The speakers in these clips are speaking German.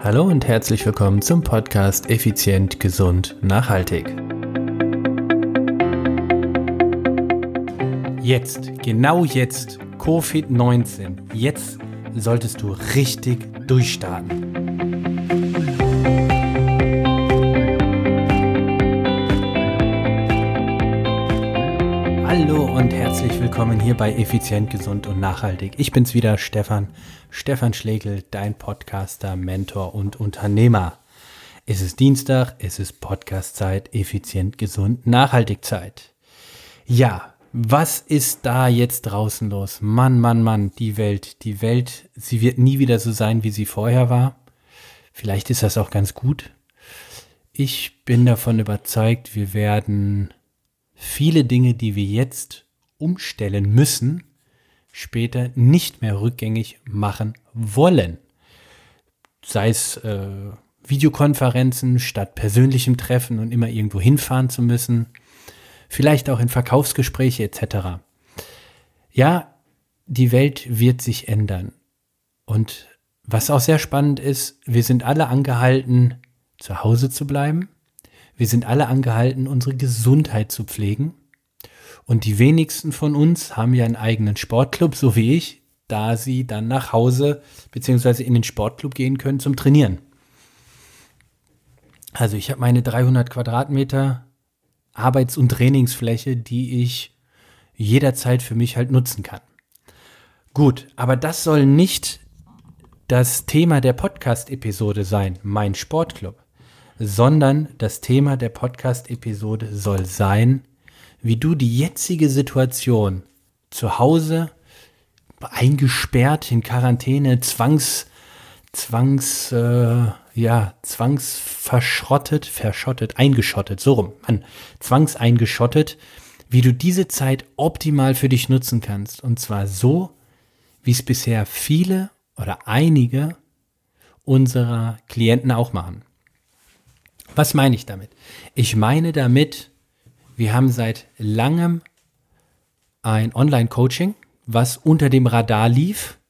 Hallo und herzlich willkommen zum Podcast Effizient, Gesund, Nachhaltig. Jetzt, genau jetzt, Covid-19, jetzt solltest du richtig durchstarten. Willkommen hier bei Effizient, Gesund und Nachhaltig. Ich bin's wieder, Stefan. Stefan Schlegel, dein Podcaster, Mentor und Unternehmer. Es ist Dienstag, es ist Podcastzeit, effizient, gesund, nachhaltig Zeit. Ja, was ist da jetzt draußen los? Mann, Mann, Mann, die Welt, die Welt, sie wird nie wieder so sein, wie sie vorher war. Vielleicht ist das auch ganz gut. Ich bin davon überzeugt, wir werden viele Dinge, die wir jetzt umstellen müssen, später nicht mehr rückgängig machen wollen. Sei es äh, Videokonferenzen statt persönlichem Treffen und immer irgendwo hinfahren zu müssen, vielleicht auch in Verkaufsgespräche etc. Ja, die Welt wird sich ändern. Und was auch sehr spannend ist, wir sind alle angehalten, zu Hause zu bleiben wir sind alle angehalten, unsere Gesundheit zu pflegen. Und die wenigsten von uns haben ja einen eigenen Sportclub, so wie ich, da sie dann nach Hause bzw. in den Sportclub gehen können zum Trainieren. Also ich habe meine 300 Quadratmeter Arbeits- und Trainingsfläche, die ich jederzeit für mich halt nutzen kann. Gut, aber das soll nicht das Thema der Podcast-Episode sein, mein Sportclub sondern das Thema der Podcast-Episode soll sein, wie du die jetzige Situation zu Hause eingesperrt in Quarantäne, zwangs, zwangs, äh, ja, zwangsverschrottet, verschottet, eingeschottet, so rum, Mann, zwangseingeschottet, wie du diese Zeit optimal für dich nutzen kannst. Und zwar so, wie es bisher viele oder einige unserer Klienten auch machen. Was meine ich damit? Ich meine damit, wir haben seit langem ein Online-Coaching, was unter dem Radar lief,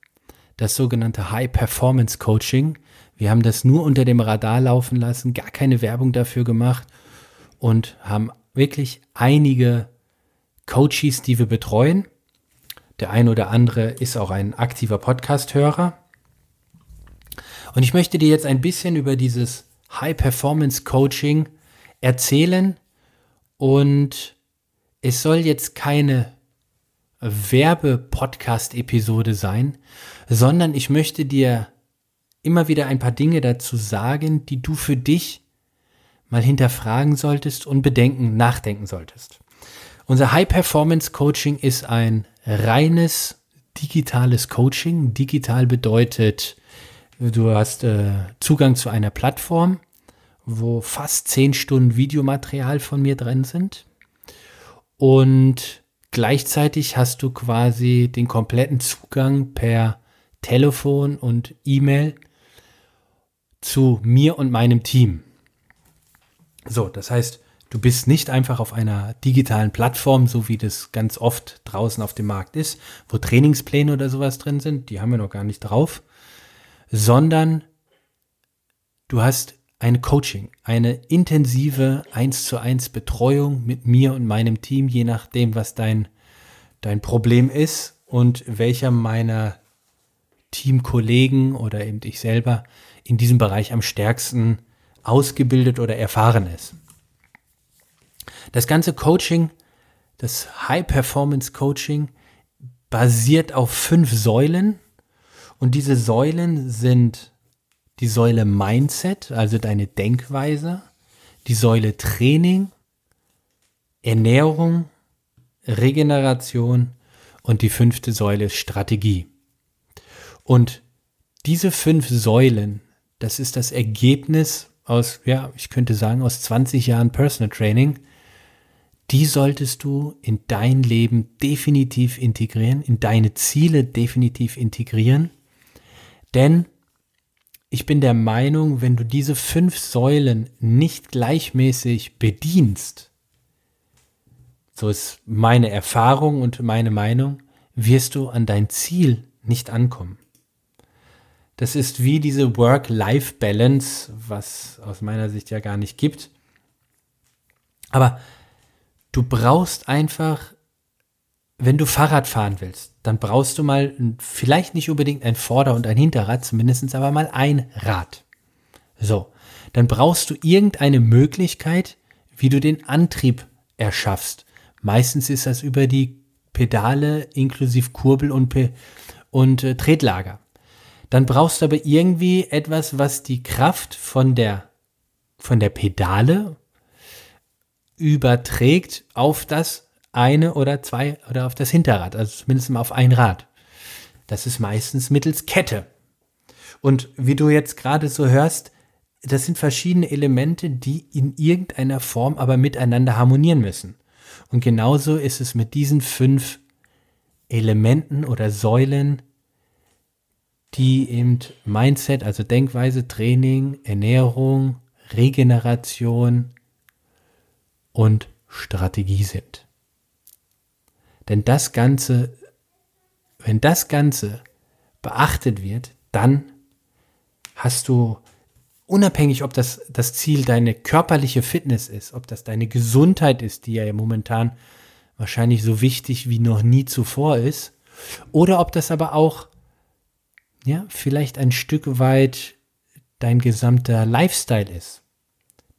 das sogenannte High-Performance-Coaching. Wir haben das nur unter dem Radar laufen lassen, gar keine Werbung dafür gemacht und haben wirklich einige Coaches, die wir betreuen. Der ein oder andere ist auch ein aktiver Podcast-Hörer. Und ich möchte dir jetzt ein bisschen über dieses High-Performance-Coaching erzählen und es soll jetzt keine Werbe-Podcast-Episode sein, sondern ich möchte dir immer wieder ein paar Dinge dazu sagen, die du für dich mal hinterfragen solltest und bedenken, nachdenken solltest. Unser High-Performance-Coaching ist ein reines digitales Coaching. Digital bedeutet, Du hast äh, Zugang zu einer Plattform, wo fast zehn Stunden Videomaterial von mir drin sind. Und gleichzeitig hast du quasi den kompletten Zugang per Telefon und E-Mail zu mir und meinem Team. So, das heißt, du bist nicht einfach auf einer digitalen Plattform, so wie das ganz oft draußen auf dem Markt ist, wo Trainingspläne oder sowas drin sind, die haben wir noch gar nicht drauf, sondern du hast ein Coaching, eine intensive 1 zu 1 Betreuung mit mir und meinem Team, je nachdem, was dein, dein Problem ist und welcher meiner Teamkollegen oder eben ich selber in diesem Bereich am stärksten ausgebildet oder erfahren ist. Das ganze Coaching, das High Performance Coaching, basiert auf fünf Säulen, und diese Säulen sind die Säule Mindset, also deine Denkweise, die Säule Training, Ernährung, Regeneration. Und die fünfte Säule Strategie. Und diese fünf Säulen, das ist das Ergebnis aus, ja, ich könnte sagen, aus 20 Jahren Personal Training, die solltest du in dein Leben definitiv integrieren, in deine Ziele definitiv integrieren. Denn ich bin der Meinung, wenn du diese fünf Säulen nicht gleichmäßig bedienst, so ist meine Erfahrung und meine Meinung, wirst du an dein Ziel nicht ankommen. Das ist wie diese Work-Life-Balance, was aus meiner Sicht ja gar nicht gibt. Aber du brauchst einfach, wenn du Fahrrad fahren willst, dann brauchst du mal vielleicht nicht unbedingt ein Vorder- und ein Hinterrad, zumindest aber mal ein Rad. So, dann brauchst du irgendeine Möglichkeit, wie du den Antrieb erschaffst. Meistens ist das über die Pedale inklusive Kurbel und, Pe und äh, Tretlager. Dann brauchst du aber irgendwie etwas, was die Kraft von der, von der Pedale überträgt auf das eine oder zwei oder auf das Hinterrad, also zumindest mal auf ein Rad. Das ist meistens mittels Kette. Und wie du jetzt gerade so hörst, das sind verschiedene Elemente, die in irgendeiner Form aber miteinander harmonieren müssen. Und genauso ist es mit diesen fünf Elementen oder Säulen, die eben Mindset, also Denkweise, Training, Ernährung, Regeneration und Strategie sind. Denn das Ganze, wenn das Ganze beachtet wird, dann hast du unabhängig, ob das das Ziel deine körperliche Fitness ist, ob das deine Gesundheit ist, die ja momentan wahrscheinlich so wichtig wie noch nie zuvor ist, oder ob das aber auch ja, vielleicht ein Stück weit dein gesamter Lifestyle ist.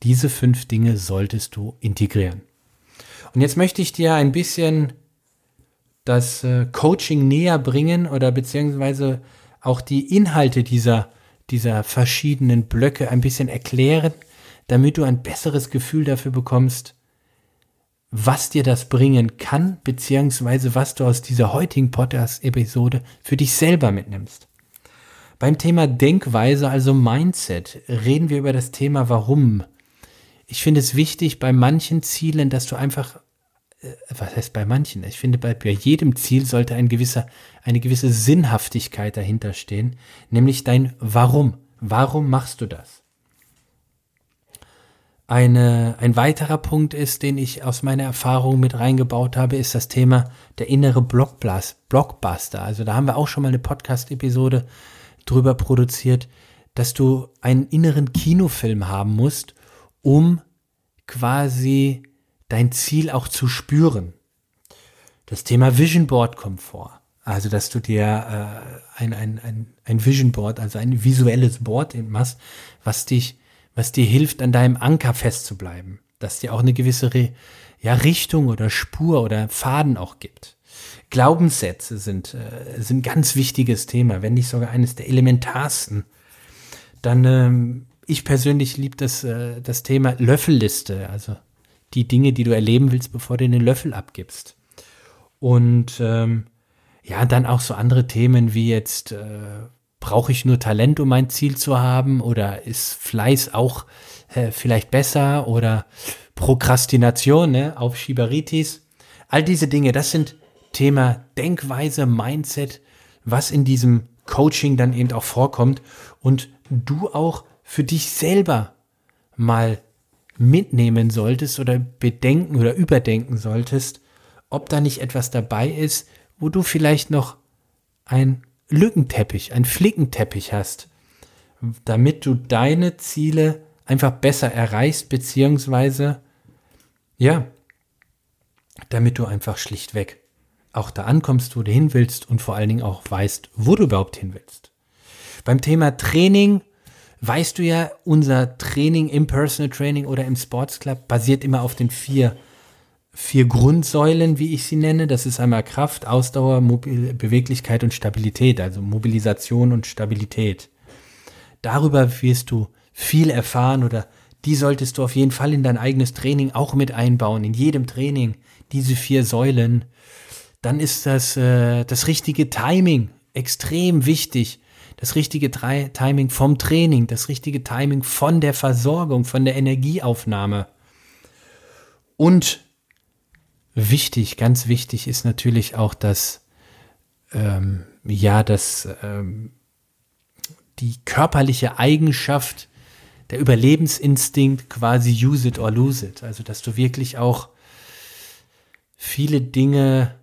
Diese fünf Dinge solltest du integrieren. Und jetzt möchte ich dir ein bisschen das äh, Coaching näher bringen oder beziehungsweise auch die Inhalte dieser, dieser verschiedenen Blöcke ein bisschen erklären, damit du ein besseres Gefühl dafür bekommst, was dir das bringen kann, beziehungsweise was du aus dieser heutigen Podcast-Episode für dich selber mitnimmst. Beim Thema Denkweise, also Mindset, reden wir über das Thema Warum. Ich finde es wichtig bei manchen Zielen, dass du einfach, was heißt bei manchen? Ich finde, bei, bei jedem Ziel sollte ein gewisser, eine gewisse Sinnhaftigkeit dahinter stehen, nämlich dein Warum. Warum machst du das? Eine, ein weiterer Punkt ist, den ich aus meiner Erfahrung mit reingebaut habe, ist das Thema der innere Blockbuster. Also da haben wir auch schon mal eine Podcast-Episode drüber produziert, dass du einen inneren Kinofilm haben musst, um quasi dein Ziel auch zu spüren. Das Thema Vision Board kommt vor. Also, dass du dir äh, ein, ein, ein, ein Vision Board, also ein visuelles Board machst, was dich, was dir hilft, an deinem Anker festzubleiben. Dass dir auch eine gewisse Re ja, Richtung oder Spur oder Faden auch gibt. Glaubenssätze sind, äh, sind ein ganz wichtiges Thema, wenn nicht sogar eines der elementarsten. Dann, ähm, ich persönlich liebe das, äh, das Thema Löffelliste, also die Dinge, die du erleben willst, bevor du den Löffel abgibst. Und ähm, ja, dann auch so andere Themen wie jetzt, äh, brauche ich nur Talent, um mein Ziel zu haben? Oder ist Fleiß auch äh, vielleicht besser? Oder Prokrastination, ne? Aufschieberitis. All diese Dinge, das sind Thema Denkweise, Mindset, was in diesem Coaching dann eben auch vorkommt und du auch für dich selber mal mitnehmen solltest oder bedenken oder überdenken solltest, ob da nicht etwas dabei ist, wo du vielleicht noch ein Lückenteppich, ein Flickenteppich hast, damit du deine Ziele einfach besser erreichst, beziehungsweise, ja, damit du einfach schlichtweg auch da ankommst, wo du hin willst und vor allen Dingen auch weißt, wo du überhaupt hin willst. Beim Thema Training weißt du ja, unser Training im Personal Training oder im Sports Club basiert immer auf den vier, vier Grundsäulen, wie ich sie nenne. Das ist einmal Kraft, Ausdauer, Mobil Beweglichkeit und Stabilität, also Mobilisation und Stabilität. Darüber wirst du viel erfahren oder die solltest du auf jeden Fall in dein eigenes Training auch mit einbauen. In jedem Training diese vier Säulen dann ist das, äh, das richtige Timing extrem wichtig. Das richtige Timing vom Training, das richtige Timing von der Versorgung, von der Energieaufnahme. Und wichtig, ganz wichtig ist natürlich auch das, ähm, ja, das, ähm, die körperliche Eigenschaft, der Überlebensinstinkt quasi use it or lose it. Also, dass du wirklich auch viele Dinge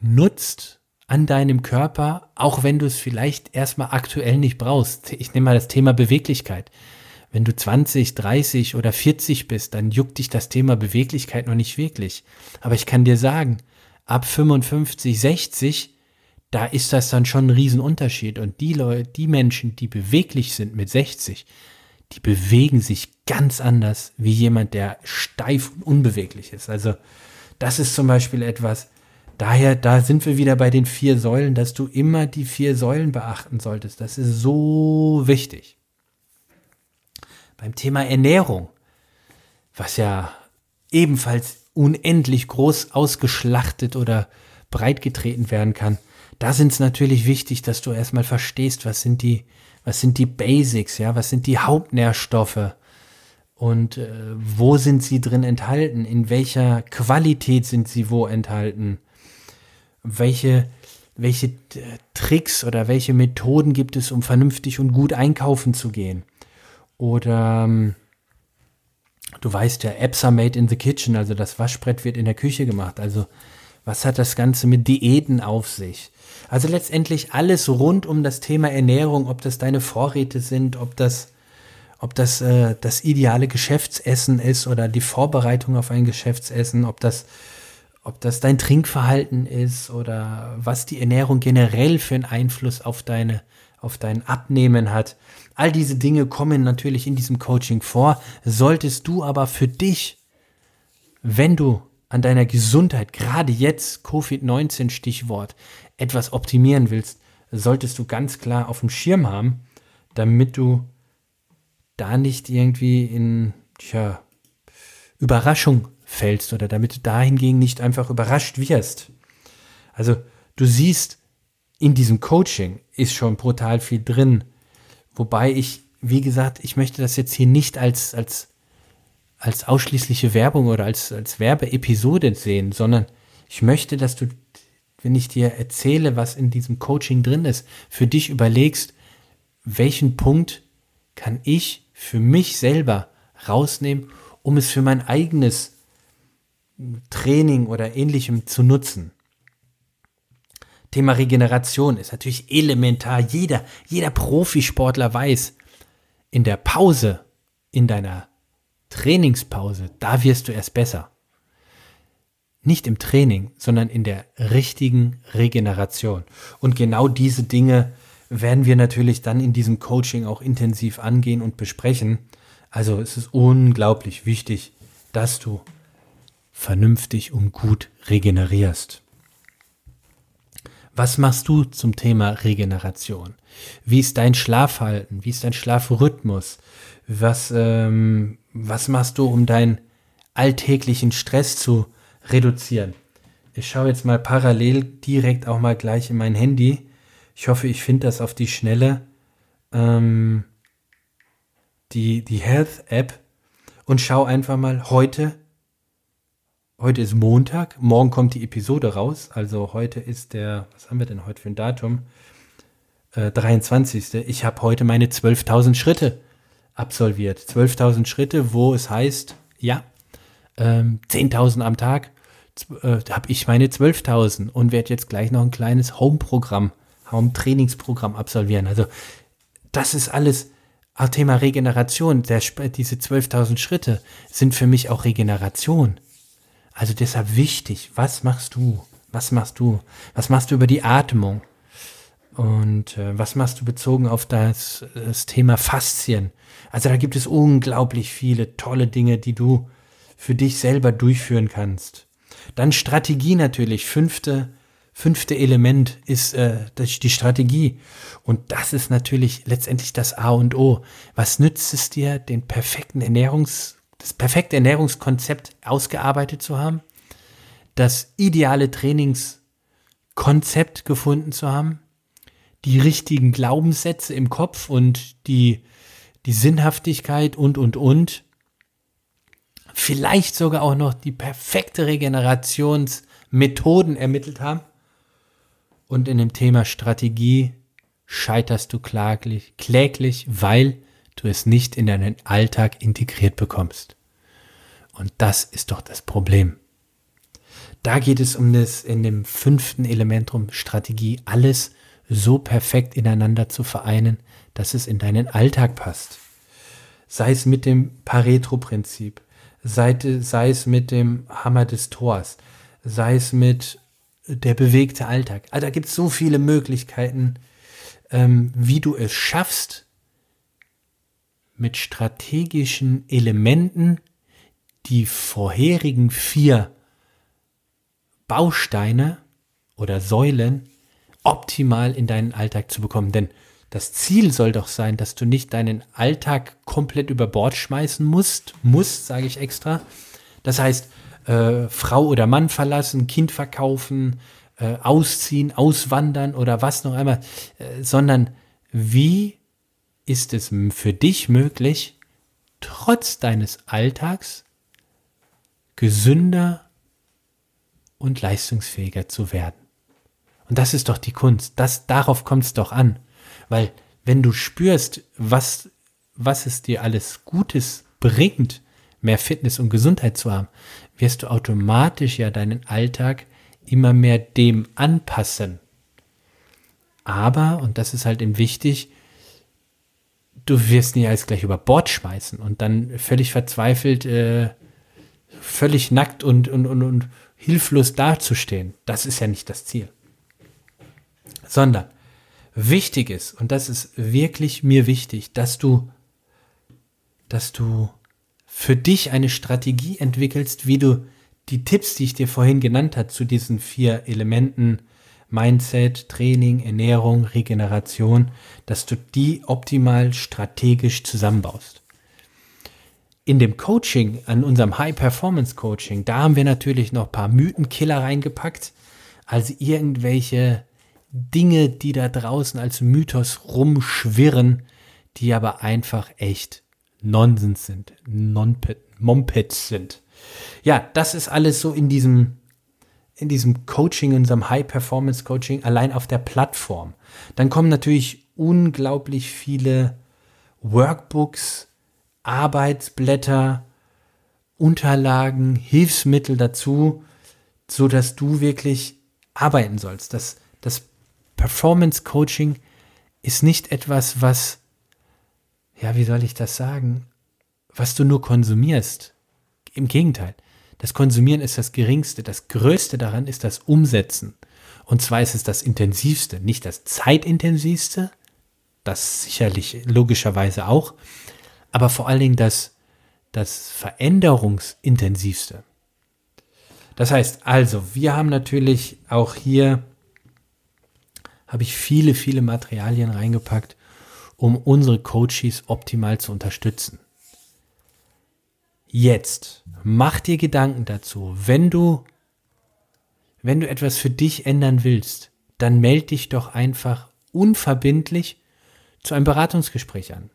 nutzt, an deinem Körper, auch wenn du es vielleicht erstmal aktuell nicht brauchst. Ich nehme mal das Thema Beweglichkeit. Wenn du 20, 30 oder 40 bist, dann juckt dich das Thema Beweglichkeit noch nicht wirklich. Aber ich kann dir sagen, ab 55, 60, da ist das dann schon ein Riesenunterschied. Und die Leute, die Menschen, die beweglich sind mit 60, die bewegen sich ganz anders wie jemand, der steif und unbeweglich ist. Also das ist zum Beispiel etwas, daher, da sind wir wieder bei den vier Säulen, dass du immer die vier Säulen beachten solltest. Das ist so wichtig. Beim Thema Ernährung, was ja ebenfalls unendlich groß ausgeschlachtet oder breitgetreten werden kann, da sind es natürlich wichtig, dass du erstmal verstehst, was sind die, was sind die Basics, ja, was sind die Hauptnährstoffe und äh, wo sind sie drin enthalten, in welcher Qualität sind sie wo enthalten, welche, welche äh, Tricks oder welche Methoden gibt es, um vernünftig und gut einkaufen zu gehen. Oder ähm, du weißt ja, Apps are made in the kitchen, also das Waschbrett wird in der Küche gemacht. Also was hat das Ganze mit Diäten auf sich? Also letztendlich alles rund um das Thema Ernährung, ob das deine Vorräte sind, ob das, ob das äh, das ideale Geschäftsessen ist oder die Vorbereitung auf ein Geschäftsessen, ob das, ob das dein Trinkverhalten ist oder was die Ernährung generell für einen Einfluss auf deine, auf dein Abnehmen hat. All diese Dinge kommen natürlich in diesem Coaching vor. Solltest du aber für dich, wenn du an deiner Gesundheit, gerade jetzt Covid-19 Stichwort, etwas optimieren willst, solltest du ganz klar auf dem Schirm haben, damit du da nicht irgendwie in tja, Überraschung fällst oder damit du dahingegen nicht einfach überrascht wirst. Also du siehst, in diesem Coaching ist schon brutal viel drin, Wobei ich, wie gesagt, ich möchte das jetzt hier nicht als, als, als ausschließliche Werbung oder als, als Werbeepisode sehen, sondern ich möchte, dass du, wenn ich dir erzähle, was in diesem Coaching drin ist, für dich überlegst, welchen Punkt kann ich für mich selber rausnehmen, um es für mein eigenes Training oder ähnlichem zu nutzen. Thema Regeneration ist natürlich elementar. Jeder, jeder Profisportler weiß, in der Pause, in deiner Trainingspause, da wirst du erst besser. Nicht im Training, sondern in der richtigen Regeneration. Und genau diese Dinge werden wir natürlich dann in diesem Coaching auch intensiv angehen und besprechen. Also es ist unglaublich wichtig, dass du vernünftig und gut regenerierst. Was machst du zum Thema Regeneration? Wie ist dein Schlafhalten? Wie ist dein Schlafrhythmus? Was, ähm, was machst du, um deinen alltäglichen Stress zu reduzieren? Ich schaue jetzt mal parallel direkt auch mal gleich in mein Handy. Ich hoffe, ich finde das auf die Schnelle. Ähm, die, die Health App und schau einfach mal heute Heute ist Montag, morgen kommt die Episode raus. Also heute ist der, was haben wir denn heute für ein Datum? Äh, 23. Ich habe heute meine 12.000 Schritte absolviert. 12.000 Schritte, wo es heißt, ja, ähm, 10.000 am Tag, äh, habe ich meine 12.000 und werde jetzt gleich noch ein kleines Home-Programm, Home-Trainingsprogramm absolvieren. Also das ist alles Thema Regeneration. Der, diese 12.000 Schritte sind für mich auch Regeneration. Also deshalb wichtig, was machst du? Was machst du? Was machst du über die Atmung? Und äh, was machst du bezogen auf das, das Thema Faszien? Also da gibt es unglaublich viele tolle Dinge, die du für dich selber durchführen kannst. Dann Strategie natürlich. Fünfte, fünfte Element ist äh, die Strategie. Und das ist natürlich letztendlich das A und O. Was nützt es dir, den perfekten Ernährungs das perfekte Ernährungskonzept ausgearbeitet zu haben, das ideale Trainingskonzept gefunden zu haben, die richtigen Glaubenssätze im Kopf und die, die Sinnhaftigkeit und, und, und. Vielleicht sogar auch noch die perfekte Regenerationsmethoden ermittelt haben. Und in dem Thema Strategie scheiterst du kläglich, kläglich, weil du es nicht in deinen Alltag integriert bekommst. Und das ist doch das Problem. da geht es um das in dem fünften Element um Strategie, alles so perfekt ineinander zu vereinen, dass es in deinen Alltag passt. Sei es mit dem Pareto-Prinzip, sei, sei es mit dem Hammer des Tors, sei es mit der bewegte Alltag. Also da gibt es so viele Möglichkeiten, ähm, wie du es schaffst, mit strategischen Elementen die vorherigen vier Bausteine oder Säulen optimal in deinen Alltag zu bekommen. Denn das Ziel soll doch sein, dass du nicht deinen Alltag komplett über Bord schmeißen musst, musst, sage ich extra. Das heißt, äh, Frau oder Mann verlassen, Kind verkaufen, äh, ausziehen, auswandern oder was noch einmal, äh, sondern wie ist es für dich möglich, trotz deines Alltags gesünder und leistungsfähiger zu werden. Und das ist doch die Kunst. Das, darauf kommt es doch an. Weil wenn du spürst, was, was es dir alles Gutes bringt, mehr Fitness und Gesundheit zu haben, wirst du automatisch ja deinen Alltag immer mehr dem anpassen. Aber, und das ist halt eben wichtig, du wirst nie alles gleich über Bord schmeißen und dann völlig verzweifelt, äh, völlig nackt und, und, und, und hilflos dazustehen. Das ist ja nicht das Ziel. Sondern wichtig ist, und das ist wirklich mir wichtig, dass du, dass du für dich eine Strategie entwickelst, wie du die Tipps, die ich dir vorhin genannt habe, zu diesen vier Elementen, Mindset, Training, Ernährung, Regeneration, dass du die optimal strategisch zusammenbaust. In dem Coaching, an unserem High-Performance-Coaching, da haben wir natürlich noch ein paar Mythenkiller reingepackt, also irgendwelche Dinge, die da draußen als Mythos rumschwirren, die aber einfach echt Nonsens sind, Mompets sind. Ja, das ist alles so in diesem in diesem Coaching, in unserem High-Performance-Coaching allein auf der Plattform. Dann kommen natürlich unglaublich viele Workbooks, Arbeitsblätter, Unterlagen, Hilfsmittel dazu, so dass du wirklich arbeiten sollst. Das, das Performance Coaching ist nicht etwas, was, ja, wie soll ich das sagen, was du nur konsumierst. Im Gegenteil. Das Konsumieren ist das Geringste. Das Größte daran ist das Umsetzen. Und zwar ist es das Intensivste, nicht das Zeitintensivste, das sicherlich logischerweise auch, aber vor allen Dingen das, das Veränderungsintensivste. Das heißt also, wir haben natürlich auch hier, habe ich viele, viele Materialien reingepackt, um unsere Coaches optimal zu unterstützen. Jetzt mach dir Gedanken dazu. Wenn du, wenn du etwas für dich ändern willst, dann melde dich doch einfach unverbindlich zu einem Beratungsgespräch an.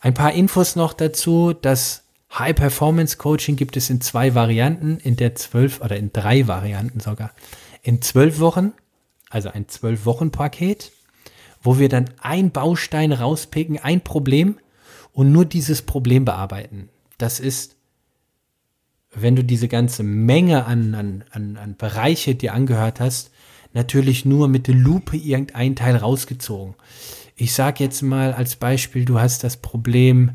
Ein paar Infos noch dazu. Das High Performance Coaching gibt es in zwei Varianten, in der zwölf oder in drei Varianten sogar. In zwölf Wochen, also ein zwölf Wochen Paket, wo wir dann ein Baustein rauspicken, ein Problem und nur dieses Problem bearbeiten. Das ist wenn du diese ganze Menge an, an, an, an Bereiche dir angehört hast, natürlich nur mit der Lupe irgendein Teil rausgezogen. Ich sage jetzt mal als Beispiel, du hast das Problem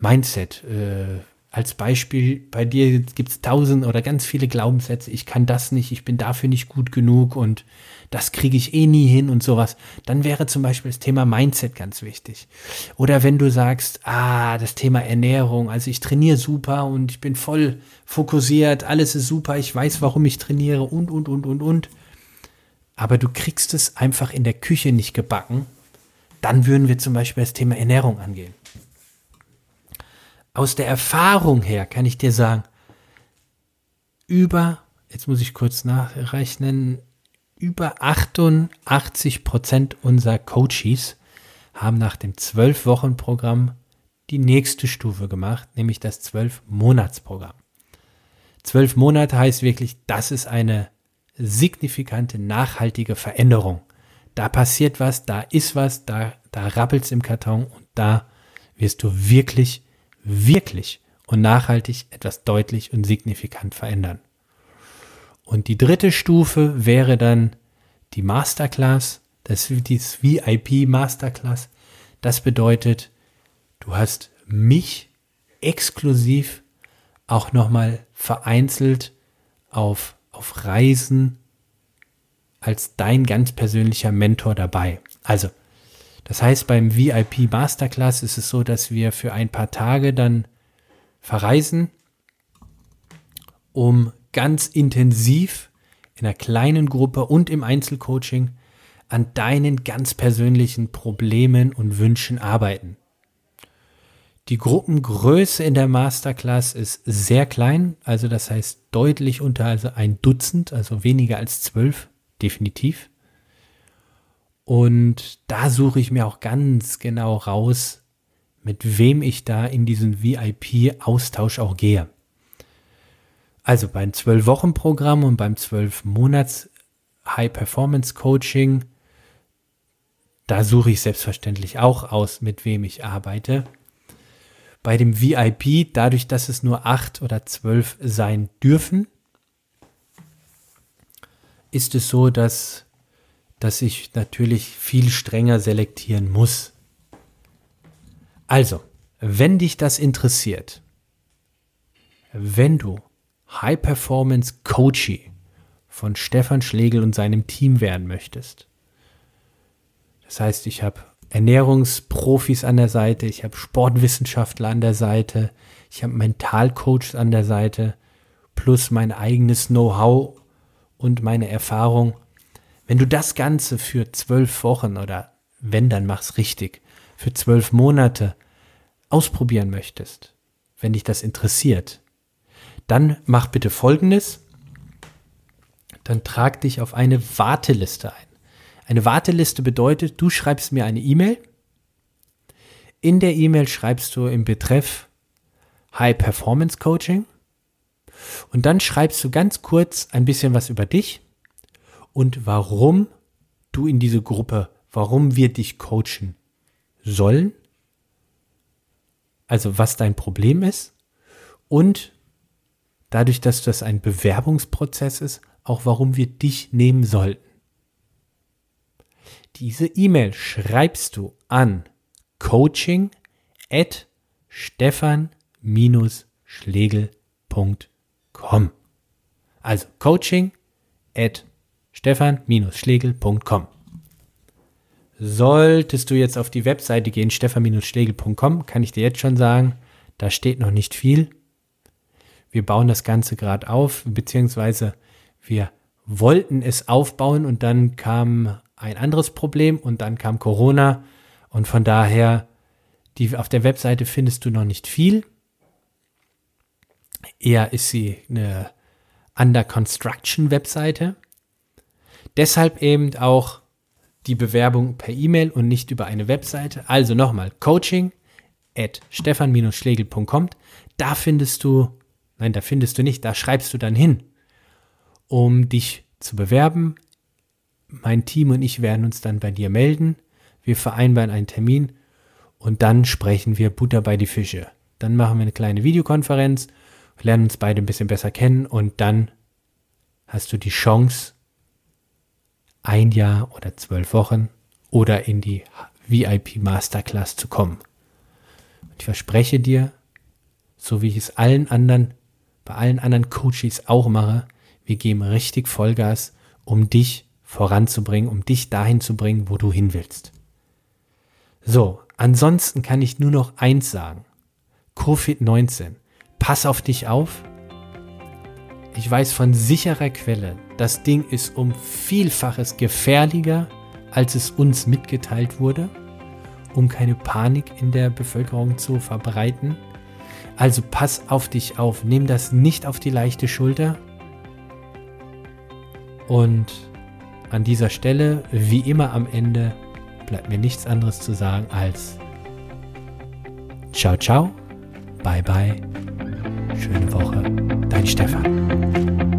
Mindset. Äh, als Beispiel, bei dir gibt es tausend oder ganz viele Glaubenssätze, ich kann das nicht, ich bin dafür nicht gut genug und das kriege ich eh nie hin und sowas, dann wäre zum Beispiel das Thema Mindset ganz wichtig. Oder wenn du sagst, ah, das Thema Ernährung, also ich trainiere super und ich bin voll fokussiert, alles ist super, ich weiß, warum ich trainiere und, und, und, und, und. Aber du kriegst es einfach in der Küche nicht gebacken, dann würden wir zum Beispiel das Thema Ernährung angehen. Aus der Erfahrung her kann ich dir sagen, über, jetzt muss ich kurz nachrechnen, über 88 Prozent unserer Coaches haben nach dem 12-Wochen-Programm die nächste Stufe gemacht, nämlich das 12-Monats-Programm. 12 Monate heißt wirklich, das ist eine signifikante, nachhaltige Veränderung. Da passiert was, da ist was, da, da rappelt es im Karton und da wirst du wirklich, wirklich und nachhaltig etwas deutlich und signifikant verändern. Und die dritte Stufe wäre dann die Masterclass, das ist VIP Masterclass. Das bedeutet, du hast mich exklusiv auch nochmal vereinzelt auf, auf Reisen als dein ganz persönlicher Mentor dabei. Also, das heißt, beim VIP Masterclass ist es so, dass wir für ein paar Tage dann verreisen, um ganz intensiv in einer kleinen Gruppe und im Einzelcoaching an deinen ganz persönlichen Problemen und Wünschen arbeiten. Die Gruppengröße in der Masterclass ist sehr klein, also das heißt deutlich unter also ein Dutzend, also weniger als zwölf, definitiv. Und da suche ich mir auch ganz genau raus, mit wem ich da in diesen VIP-Austausch auch gehe. Also beim 12-Wochen-Programm und beim 12-Monats High-Performance-Coaching, da suche ich selbstverständlich auch aus, mit wem ich arbeite. Bei dem VIP, dadurch, dass es nur acht oder zwölf sein dürfen, ist es so, dass, dass ich natürlich viel strenger selektieren muss. Also, wenn dich das interessiert, wenn du High Performance Coachee von Stefan Schlegel und seinem Team werden möchtest. Das heißt, ich habe Ernährungsprofis an der Seite, ich habe Sportwissenschaftler an der Seite, ich habe Mentalcoaches an der Seite, plus mein eigenes Know-how und meine Erfahrung. Wenn du das Ganze für zwölf Wochen oder wenn, dann mach's richtig, für zwölf Monate ausprobieren möchtest, wenn dich das interessiert, dann mach bitte Folgendes. Dann trag dich auf eine Warteliste ein. Eine Warteliste bedeutet, du schreibst mir eine E-Mail. In der E-Mail schreibst du im Betreff High Performance Coaching. Und dann schreibst du ganz kurz ein bisschen was über dich und warum du in diese Gruppe, warum wir dich coachen sollen. Also was dein Problem ist und dadurch, dass das ein Bewerbungsprozess ist, auch warum wir dich nehmen sollten. Diese E-Mail schreibst du an coaching at stefan-schlegel.com. Also coaching at stefan-schlegel.com. Solltest du jetzt auf die Webseite gehen, stefan-schlegel.com, kann ich dir jetzt schon sagen, da steht noch nicht viel wir bauen das Ganze gerade auf, beziehungsweise wir wollten es aufbauen und dann kam ein anderes Problem und dann kam Corona und von daher, die, auf der Webseite findest du noch nicht viel. Eher ist sie eine Under Construction Webseite. Deshalb eben auch die Bewerbung per E-Mail und nicht über eine Webseite. Also nochmal, coaching at stefan-schlegel.com. Da findest du Nein, da findest du nicht, da schreibst du dann hin, um dich zu bewerben. Mein Team und ich werden uns dann bei dir melden. Wir vereinbaren einen Termin und dann sprechen wir Butter bei die Fische. Dann machen wir eine kleine Videokonferenz, lernen uns beide ein bisschen besser kennen und dann hast du die Chance, ein Jahr oder zwölf Wochen oder in die VIP Masterclass zu kommen. Und ich verspreche dir, so wie ich es allen anderen bei allen anderen Coaches auch mache, wir geben richtig Vollgas, um dich voranzubringen, um dich dahin zu bringen, wo du hin willst. So, ansonsten kann ich nur noch eins sagen. Covid-19, pass auf dich auf. Ich weiß von sicherer Quelle, das Ding ist um Vielfaches gefährlicher, als es uns mitgeteilt wurde, um keine Panik in der Bevölkerung zu verbreiten. Also pass auf dich auf, nimm das nicht auf die leichte Schulter. Und an dieser Stelle, wie immer am Ende, bleibt mir nichts anderes zu sagen als Ciao, ciao, bye, bye, schöne Woche, dein Stefan.